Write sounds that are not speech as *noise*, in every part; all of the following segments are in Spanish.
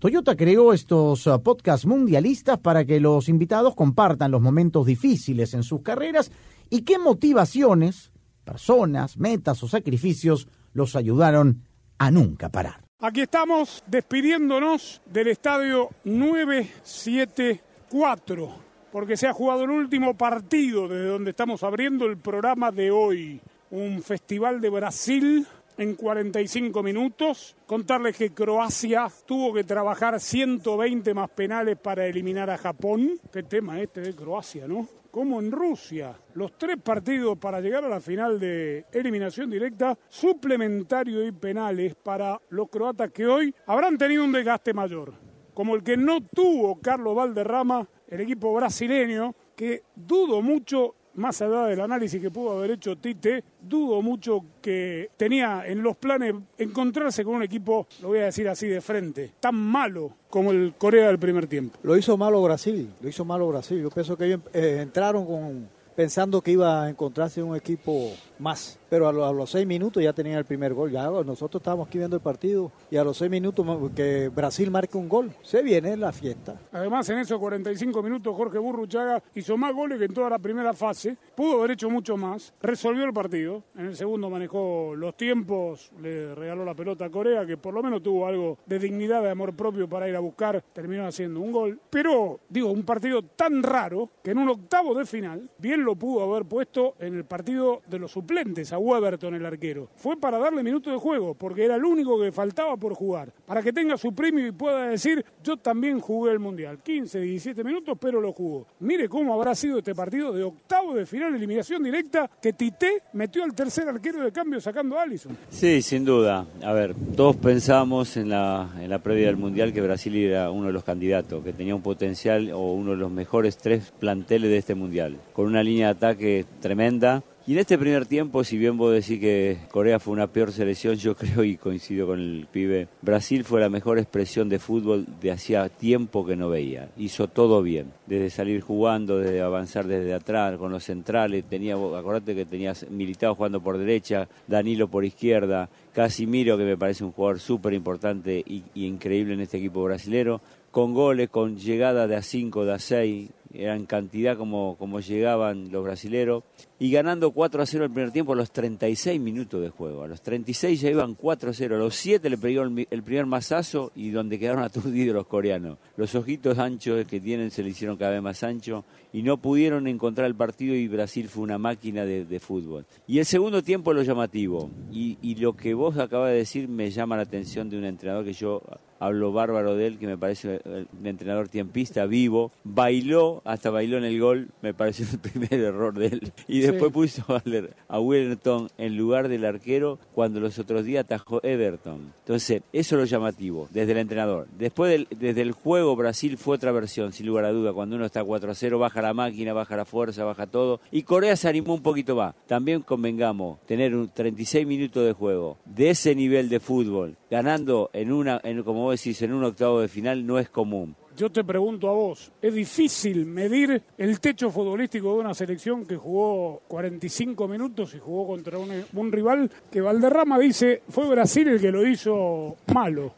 Toyota creó estos uh, podcasts mundialistas para que los invitados compartan los momentos difíciles en sus carreras y qué motivaciones, personas, metas o sacrificios los ayudaron a nunca parar. Aquí estamos despidiéndonos del estadio 974, porque se ha jugado el último partido desde donde estamos abriendo el programa de hoy. Un festival de Brasil en 45 minutos. Contarles que Croacia tuvo que trabajar 120 más penales para eliminar a Japón. Qué tema este de Croacia, ¿no? Como en Rusia, los tres partidos para llegar a la final de eliminación directa, suplementario y penales para los croatas que hoy habrán tenido un desgaste mayor, como el que no tuvo Carlos Valderrama, el equipo brasileño, que dudo mucho más allá del análisis que pudo haber hecho Tite, dudo mucho que tenía en los planes encontrarse con un equipo, lo voy a decir así de frente, tan malo como el Corea del primer tiempo. Lo hizo malo Brasil, lo hizo malo Brasil. Yo pienso que ellos eh, entraron con pensando que iba a encontrarse un equipo más. Pero a, los seis minutos ya tenían el primer gol. Ya nosotros estábamos aquí viendo el partido y a los seis minutos que Brasil marque un gol. Se viene la fiesta. Además, en esos 45 minutos, Jorge Burruchaga hizo más goles que en toda la primera fase. Pudo haber hecho mucho más. Resolvió el partido. En el segundo manejó los tiempos. Le regaló la pelota a Corea, que por lo menos tuvo algo de dignidad, de amor propio para ir a buscar. Terminó haciendo un gol. Pero, digo, un partido tan raro que en un octavo de final, bien lo pudo haber puesto en el partido de los suplentes a Weberton, el arquero. Fue para darle minutos de juego, porque era el único que faltaba por jugar. Para que tenga su premio y pueda decir, yo también jugué el Mundial. 15, 17 minutos, pero lo jugó. Mire cómo habrá sido este partido de octavo de final, eliminación directa, que Tite metió al tercer arquero de cambio sacando a Allison. Sí, sin duda. A ver, todos pensamos en la, en la previa del Mundial que Brasil era uno de los candidatos, que tenía un potencial o uno de los mejores tres planteles de este Mundial, con una línea de ataque tremenda y en este primer tiempo, si bien vos decís que Corea fue una peor selección, yo *laughs* creo y coincido con el pibe, Brasil fue la mejor expresión de fútbol de hacía tiempo que no veía. Hizo todo bien, desde salir jugando, desde avanzar desde atrás, con los centrales, tenía, acordate que tenías Militado jugando por derecha, Danilo por izquierda, Casimiro, que me parece un jugador súper importante y, y increíble en este equipo brasilero, con goles, con llegada de a 5, de a 6, eran cantidad como, como llegaban los brasileros, y ganando 4 a 0 el primer tiempo a los 36 minutos de juego. A los 36 ya iban 4 a 0, a los 7 le pegó el, primer masazo y donde quedaron *laughs* aturdidos los coreanos. Los ojitos anchos que tienen se le hicieron cada vez más anchos y no pudieron encontrar el partido y Brasil fue una máquina de, fútbol. Y el segundo tiempo lo llamativo, y, y lo que vos acabas de decir me llama la atención de un entrenador que yo hablo bárbaro de él, que me parece un entrenador tiempista, vivo, bailó, hasta bailó en el gol, me pareció el *laughs* primer error de él. Y después puso a, a Wellington en lugar del arquero cuando los otros días atajó Everton. Entonces, eso es lo llamativo, desde el entrenador. Después, desde el juego, Brasil fue otra versión, sin lugar a duda. Cuando uno está 4 a 0, baja la máquina, baja la fuerza, baja todo. Y Corea se animó un poquito más. También convengamos, tener un 36 minutos de juego de ese nivel de fútbol, ganando en una, en, como decís, en un octavo de final no es común. Yo te pregunto a vos, ¿es difícil medir el techo futbolístico de una selección que jugó 45 minutos y jugó contra un, rival que Valderrama dice fue Brasil el que lo hizo malo?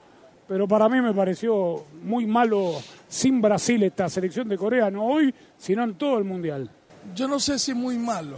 Pero para mí me pareció muy malo sin Brasil esta selección de Corea, no hoy, sino en todo el Mundial. Yo no sé si muy malo,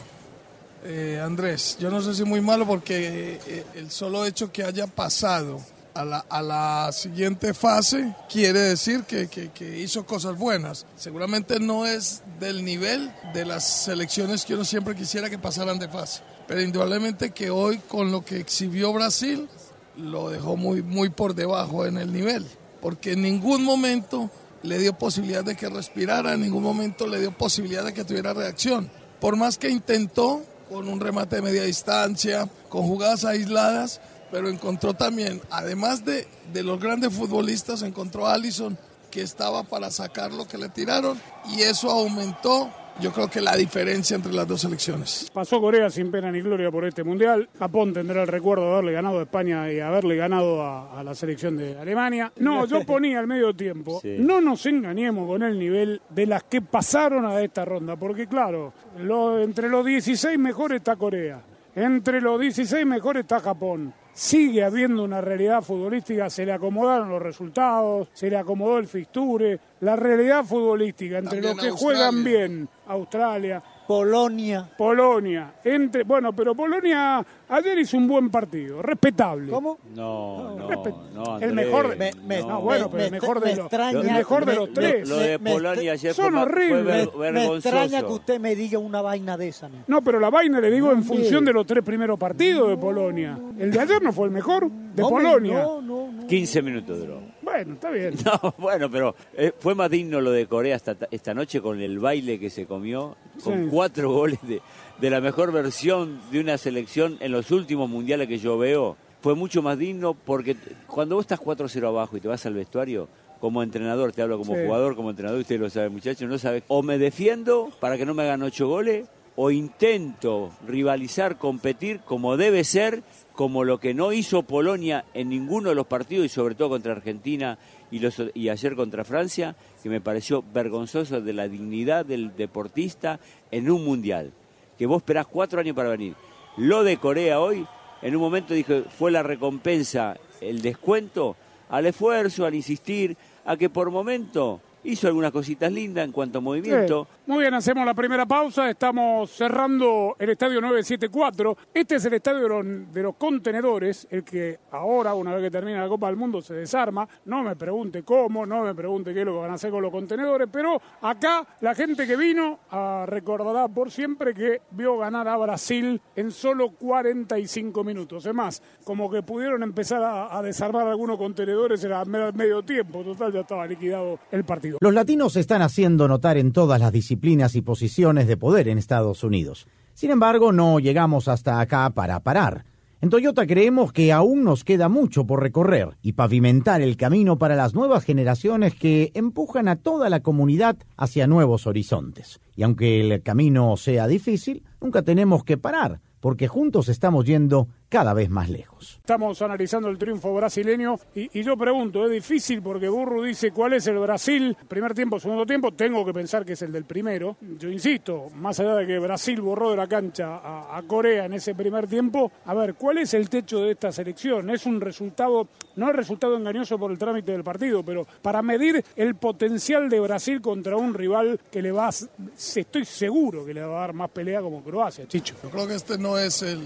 eh, Andrés, yo no sé si muy malo porque eh, el solo hecho que haya pasado a la, siguiente fase quiere decir que, que, hizo cosas buenas. Seguramente no es del nivel de las selecciones que uno siempre quisiera que pasaran de fase. Pero indudablemente que hoy con lo que exhibió Brasil lo dejó muy, muy por debajo en el nivel. Porque en ningún momento le dio posibilidad de que respirara, en ningún momento le dio posibilidad de que tuviera reacción. Por más que intentó con un remate de media distancia, con jugadas aisladas, pero encontró también, además de, de los grandes futbolistas, encontró a Allison que estaba para sacar lo que le tiraron y eso aumentó yo creo que la diferencia entre las dos selecciones. Pasó Corea sin pena ni gloria por este mundial. Japón tendrá el recuerdo de haberle ganado a España y haberle ganado a, la selección de Alemania. No, *laughs* yo ponía al medio tiempo. No nos engañemos con el nivel de las que pasaron a esta ronda, porque claro, entre los 16 mejores está Corea. Entre los 16 mejores está Japón sigue habiendo una realidad futbolística, se le acomodaron los resultados, se le acomodó el fixture, la realidad futbolística entre los que juegan bien, Australia, Polonia. Polonia. Entre, bueno, pero Polonia ayer hizo un buen partido, respetable. ¿Cómo? No, no, no, El mejor, me, no, bueno, pero el mejor de los, el mejor de los tres. Lo, de Polonia ayer son horribles. me, extraña que usted me diga una vaina de esa. No, pero la vaina le digo en función de los tres primeros partidos de Polonia. El de ayer no fue el mejor de Polonia. No, no, no. 15 minutos duró. Bueno, está bien. *laughs* No, bueno, pero eh, fue más digno lo de Corea esta, esta noche con el baile que se comió, con cuatro goles de, de la mejor versión de una selección en los últimos mundiales que yo veo. Fue mucho más digno porque cuando vos estás 4-0 abajo y te vas al vestuario, como entrenador, te hablo como jugador, como entrenador, usted lo sabe muchachos, no sabe, o me defiendo para que no me hagan ocho goles, o intento rivalizar, competir como debe ser, como lo que no hizo Polonia en ninguno de los partidos y sobre todo contra Argentina y, los, y ayer contra Francia, que me pareció vergonzoso de la dignidad del deportista en un mundial, que vos esperás cuatro años para venir. Lo de Corea hoy, en un momento dije, fue la recompensa, el descuento al esfuerzo, al insistir, a que por momento hizo algunas cositas lindas en cuanto a movimiento. Muy bien, hacemos la primera pausa. Estamos cerrando el estadio 974. Este es el estadio de los, contenedores, el que ahora, una vez que termina la Copa del Mundo, se desarma. No me pregunte cómo, no me pregunte qué es lo que van a hacer con los contenedores, pero acá la gente que vino a recordará por siempre que vio ganar a Brasil en solo 45 minutos. Es más, como que pudieron empezar a, desarmar algunos contenedores era medio tiempo. Total, ya estaba liquidado el partido. Los latinos se están haciendo notar en todas las disciplinas disciplinas y posiciones de poder en Estados Unidos. Sin embargo, no llegamos hasta acá para parar. En Toyota creemos que aún nos queda mucho por recorrer y pavimentar el camino para las nuevas generaciones que empujan a toda la comunidad hacia nuevos horizontes. Y aunque el camino sea difícil, nunca tenemos que parar, porque juntos estamos yendo cada vez más lejos. Estamos analizando el triunfo brasileño y, yo pregunto, es difícil porque Burru dice cuál es el Brasil, primer tiempo, segundo tiempo, tengo que pensar que es el del primero. Yo insisto, más allá de que Brasil borró de la cancha a, Corea en ese primer tiempo, a ver, ¿cuál es el techo de esta selección? Es un resultado, no es resultado engañoso por el trámite del partido, pero para medir el potencial de Brasil contra un rival que le va, estoy seguro que le va a dar más pelea como Croacia, Chicho. Yo creo que este no es el,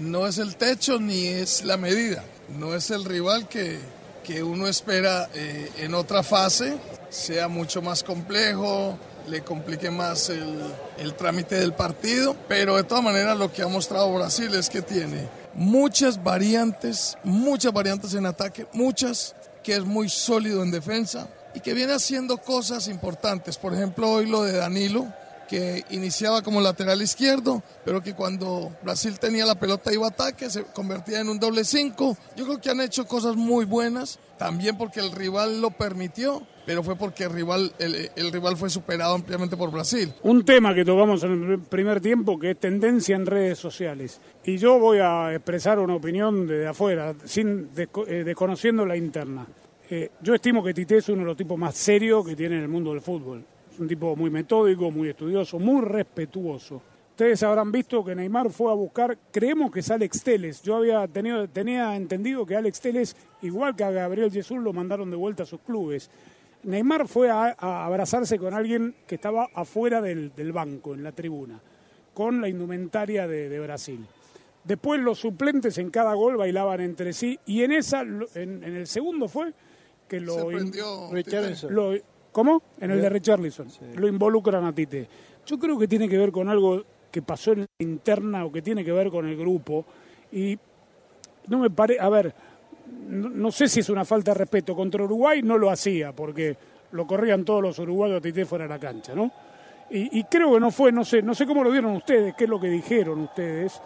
no es el techo ni es la medida. No es el rival que, que uno espera eh, en otra fase, sea mucho más complejo, le complique más el, el, trámite del partido, pero de todas maneras lo que ha mostrado Brasil es que tiene muchas variantes, muchas variantes en ataque, muchas, que es muy sólido en defensa y que viene haciendo cosas importantes. Por ejemplo, hoy lo de Danilo, que iniciaba como lateral izquierdo, pero que cuando Brasil tenía la pelota iba a ataque, se convertía en un doble cinco. Yo creo que han hecho cosas muy buenas, también porque el rival lo permitió, pero fue porque el rival, el, rival fue superado ampliamente por Brasil. Un tema que tocamos en el primer tiempo que es tendencia en redes sociales. Y yo voy a expresar una opinión desde afuera, sin eh, desconociendo la interna. Eh, yo estimo que Tite es uno de los tipos más serios que tiene en el mundo del fútbol. Es un tipo muy metódico, muy estudioso, muy respetuoso. Ustedes habrán visto que Neymar fue a buscar, creemos que es Alex Teles. Yo había tenido, tenía entendido que Alex Teles, igual que a Gabriel Jesús, lo mandaron de vuelta a sus clubes. Neymar fue a, abrazarse con alguien que estaba afuera del, banco, en la tribuna, con la indumentaria de, Brasil. Después los suplentes en cada gol bailaban entre sí y en esa, en, el segundo fue que lo, Se lo, ¿Cómo? En el de Richarlison. Lo involucran a Tite. Yo creo que tiene que ver con algo que pasó en la interna o que tiene que ver con el grupo. Y no me parece. A ver, no, sé si es una falta de respeto. Contra Uruguay no lo hacía porque lo corrían todos los uruguayos a Tite fuera de la cancha, ¿no? Y, y, creo que no fue, no sé, no sé cómo lo vieron ustedes, qué es lo que dijeron ustedes,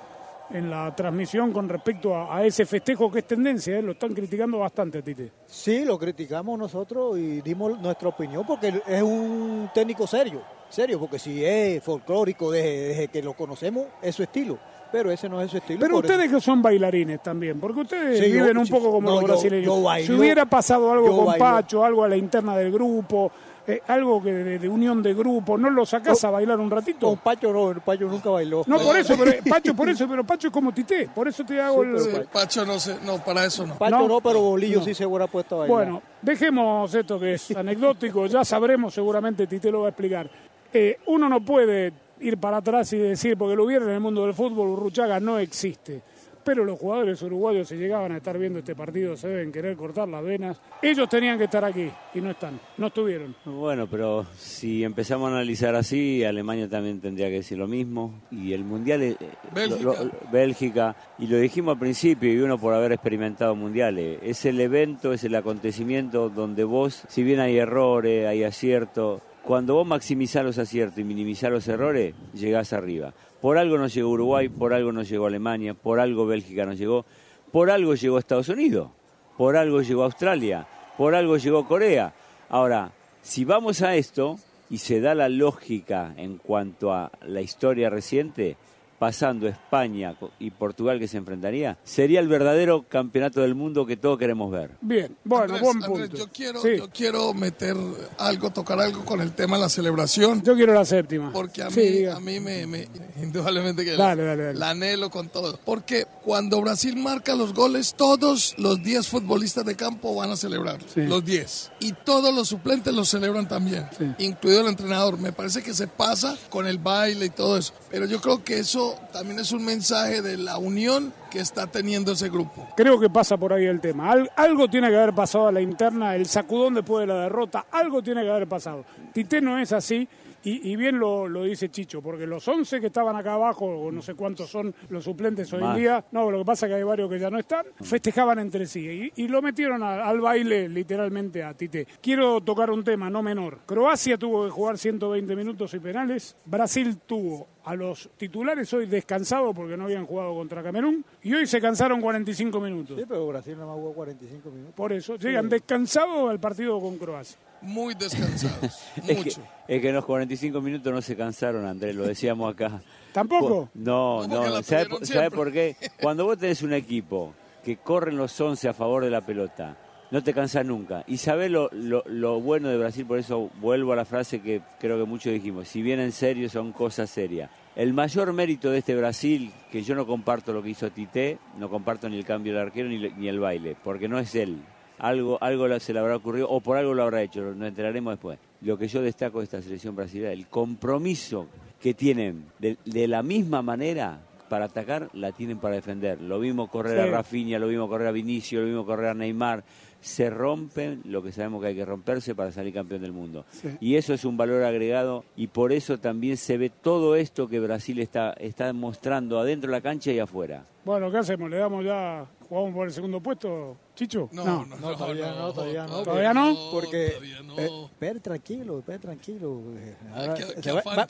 en la transmisión con respecto a, ese festejo que es tendencia, ¿eh? lo están criticando bastante Tite. Sí, lo criticamos nosotros y dimos nuestra opinión porque es un técnico serio, serio, porque si es folclórico desde, desde que lo conocemos, es su estilo. Pero ese no es su estilo. Pero ustedes eso- que son bailarines también, porque ustedes Sí, yo- viven un sí, poco como no, los brasileños. yo bailo- si hubiera pasado algo con bailo. Pacho, algo a la interna del grupo, eh, algo que de, de unión de grupo, ¿no lo sacás a bailar un ratito? Con Pacho no, Pacho nunca bailó. No, por eso, pero *laughs* Pacho, por eso, pero Pacho es como Tite, por eso te hago Sí, el... Pacho no sé, no, para eso no. Pacho No. no, pero Bolillo No. sí se hubiera puesto a bailar. Bueno, dejemos esto que es anecdótico, ya sabremos, seguramente Tite lo va a explicar. Eh, uno no puede ir para atrás y decir, porque lo vieron en el mundo del fútbol, Urruchaga no existe. Pero los jugadores uruguayos, si llegaban a estar viendo este partido, se deben querer cortar las venas. Ellos tenían que estar aquí y no están, no estuvieron. Bueno, pero si empezamos a analizar así, Alemania también tendría que decir lo mismo. Y el Mundial, eh, Bélgica. lo- lo- Bélgica, y lo dijimos al principio, y uno por haber experimentado mundiales, es el evento, es el acontecimiento donde vos, si bien hay errores, hay aciertos, cuando vos maximizás los aciertos y minimizás los errores, llegás arriba. Por algo no llegó Uruguay, por algo no llegó Alemania, por algo Bélgica no llegó, por algo llegó Estados Unidos, por algo llegó Australia, por algo llegó Corea. Ahora, si vamos a esto y se da la lógica en cuanto a la historia reciente, pasando España y Portugal que se enfrentaría, sería el verdadero campeonato del mundo que todos queremos ver. Bien, bueno, Andrés, buen Andrés, punto. yo quiero, Sí, yo quiero meter algo, tocar algo con el tema de la celebración. yo quiero la séptima. Porque a Sí, mí, a mí me, me- *laughs* indudablemente que Dale, dale, dale. la anhelo con todo. Porque cuando Brasil marca los goles, todos los 10 futbolistas de campo van a celebrar. Sí. Los 10. Y todos los suplentes los celebran también, Sí. incluido el entrenador. Me parece que se pasa con el baile y todo eso. Pero yo creo que eso también es un mensaje de la unión que está teniendo ese grupo. Creo que pasa por ahí el tema. Al- algo tiene que haber pasado a la interna, el sacudón después de la derrota, algo tiene que haber pasado. Tite no es así. Y, y bien lo, lo dice Chicho, porque los 11 que estaban acá abajo, o no sé cuántos son los suplentes hoy en día, no, lo que pasa es que hay varios que ya no están, festejaban entre sí y, y lo metieron a- al baile literalmente a Tite. Quiero tocar un tema no menor. Croacia tuvo que jugar 120 minutos y penales, Brasil tuvo a los titulares hoy descansados porque no habían jugado contra Camerún y hoy se cansaron 45 minutos. Sí, pero Brasil más jugó 45 minutos. Por eso, llegan descansados al partido con Croacia. Muy descansados. *laughs* Es que, mucho. es que en los 45 minutos no se cansaron, Andrés, lo decíamos acá. *laughs* ¿Tampoco? No, ¿Cómo que no, la ¿sabe, por- qué? *laughs* Cuando vos tenés un equipo que corren los 11 a favor de la pelota, no te cansás nunca. Y sabés lo, lo, lo bueno de Brasil, por eso vuelvo a la frase que creo que muchos dijimos, si bien en serio son cosas serias. El mayor mérito de este Brasil, que yo no comparto lo que hizo Tite, no comparto ni el cambio del arquero ni, ni el baile, porque no es él. Algo, algo se le habrá ocurrido o por algo lo habrá hecho, nos enteraremos después. Lo que yo destaco de esta selección brasileña, el compromiso que tienen de, de la misma manera para atacar, la tienen para defender. Lo vimos correr Sí. a Rafinha, lo vimos correr a Vinicio, lo vimos correr a Neymar. Se rompen lo que sabemos que hay que romperse para salir campeón del mundo. Sí. Y eso es un valor agregado y por eso también se ve todo esto que Brasil está, está mostrando adentro de la cancha y afuera. Bueno, ¿qué hacemos? ¿Le damos ya, jugamos por el segundo puesto, Chicho? No, no, no, No, todavía no, todavía no. ¿Todavía no? Porque, todavía no. eh, tranquilo, espera tranquilo. eh, ahora qué- se qué va, afán va-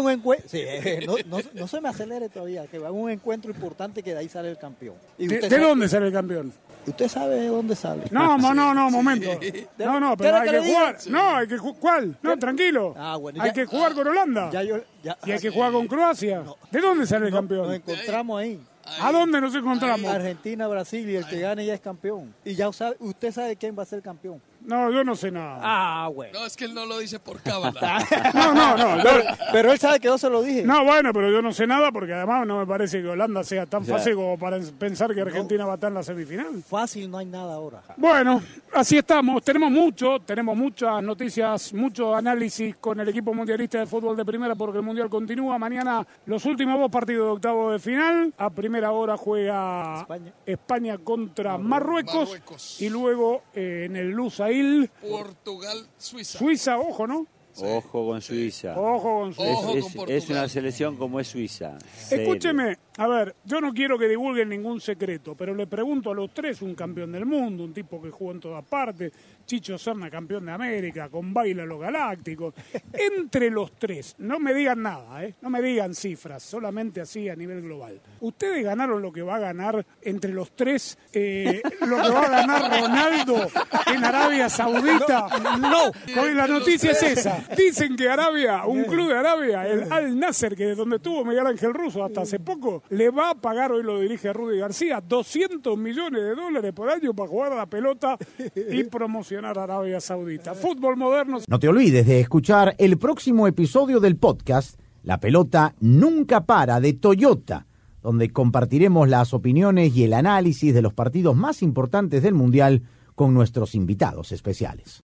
un encuentro, sí, eh, no, no, no se me acelere todavía, que va a haber un encuentro importante que de ahí sale el campeón. Y ¿De, usted de sabe- dónde sale el campeón? Usted sabe de dónde sale. No, mo- no, no, momento. No, no, pero ¿Quiere hay que jugar. No, hay que jugar. ¿Cuál? No, tranquilo. Ah, bueno, Hay ya- que jugar con Holanda. Ya yo, ya, Y hay que jugar con Croacia. ¿De dónde sale el no- campeón? Nos encontramos ahí. ¿A dónde nos encontramos? Argentina, Brasil y el que gane ya es campeón. Y ya sabe, usted sabe quién va a ser campeón. No, yo no sé nada. Ah, bueno. No, es que él no lo dice por *laughs* cábala. No, no, no. Pero él sabe que yo se lo dije. No, bueno, pero yo no sé nada porque además no me parece que Holanda sea tan fácil como para pensar que Argentina va a estar en la semifinal. Fácil no hay nada ahora. Bueno, así estamos. Tenemos mucho, tenemos muchas noticias, mucho análisis con el equipo mundialista de fútbol de primera porque el mundial continúa. Mañana los últimos dos partidos de octavo de final. A primera hora juega España. España contra Marruecos, Marruecos. y luego eh, en el Lusail Portugal, Suiza. Suiza, ojo, ¿no? Ojo con Suiza. Ojo con Suiza. Ojo Es, con una selección como es Suiza. Escúcheme, A ver, yo no quiero que divulguen ningún secreto, pero le pregunto a los tres, un campeón del mundo, un tipo que jugó en todas partes, Chicho Serna, campeón de América, con Baila los Galácticos. Entre los tres, no me digan nada, ¿eh? no me digan cifras, solamente así a nivel global. ¿Ustedes ganaron lo que va a ganar entre los tres, eh, lo que va a ganar Ronaldo en Arabia Saudita? No, porque la noticia es esa. Dicen que Arabia, un club de Arabia, el Al Nasser, que es donde estuvo Miguel Ángel Russo hasta hace poco, le va a pagar, hoy lo dirige Rudy García, 200 millones de dólares por año para jugar a la pelota y promocionar a Arabia Saudita. Fútbol moderno. No te olvides de escuchar el próximo episodio del podcast La pelota nunca para de Toyota, donde compartiremos las opiniones y el análisis de los partidos más importantes del Mundial con nuestros invitados especiales.